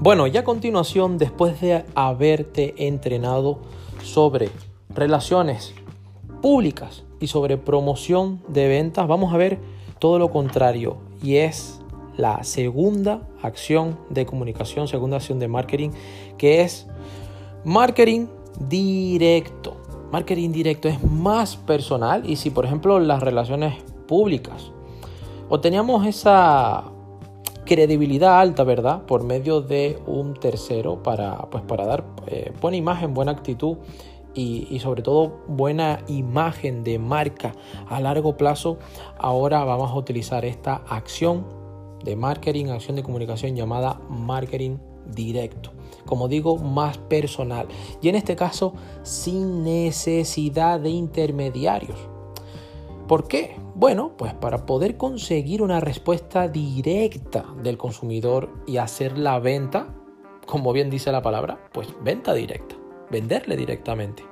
Bueno, y a continuación, después de haberte entrenado sobre relaciones públicas y sobre promoción de ventas, vamos a ver todo lo contrario y es la segunda acción de comunicación, segunda acción de marketing, que es marketing directo. Marketing directo es más personal y si por ejemplo las relaciones públicas o teníamos esa credibilidad alta, ¿verdad? Por medio de un tercero para, pues, para dar eh, buena imagen, buena actitud y, sobre todo buena imagen de marca a largo plazo, ahora vamos a utilizar esta acción de marketing, acción de comunicación llamada marketing directo. Como digo, más personal. Y en este caso, sin necesidad de intermediarios. ¿Por qué? Bueno, pues para poder conseguir una respuesta directa del consumidor y hacer la venta, como bien dice la palabra, pues venta directa, venderle directamente.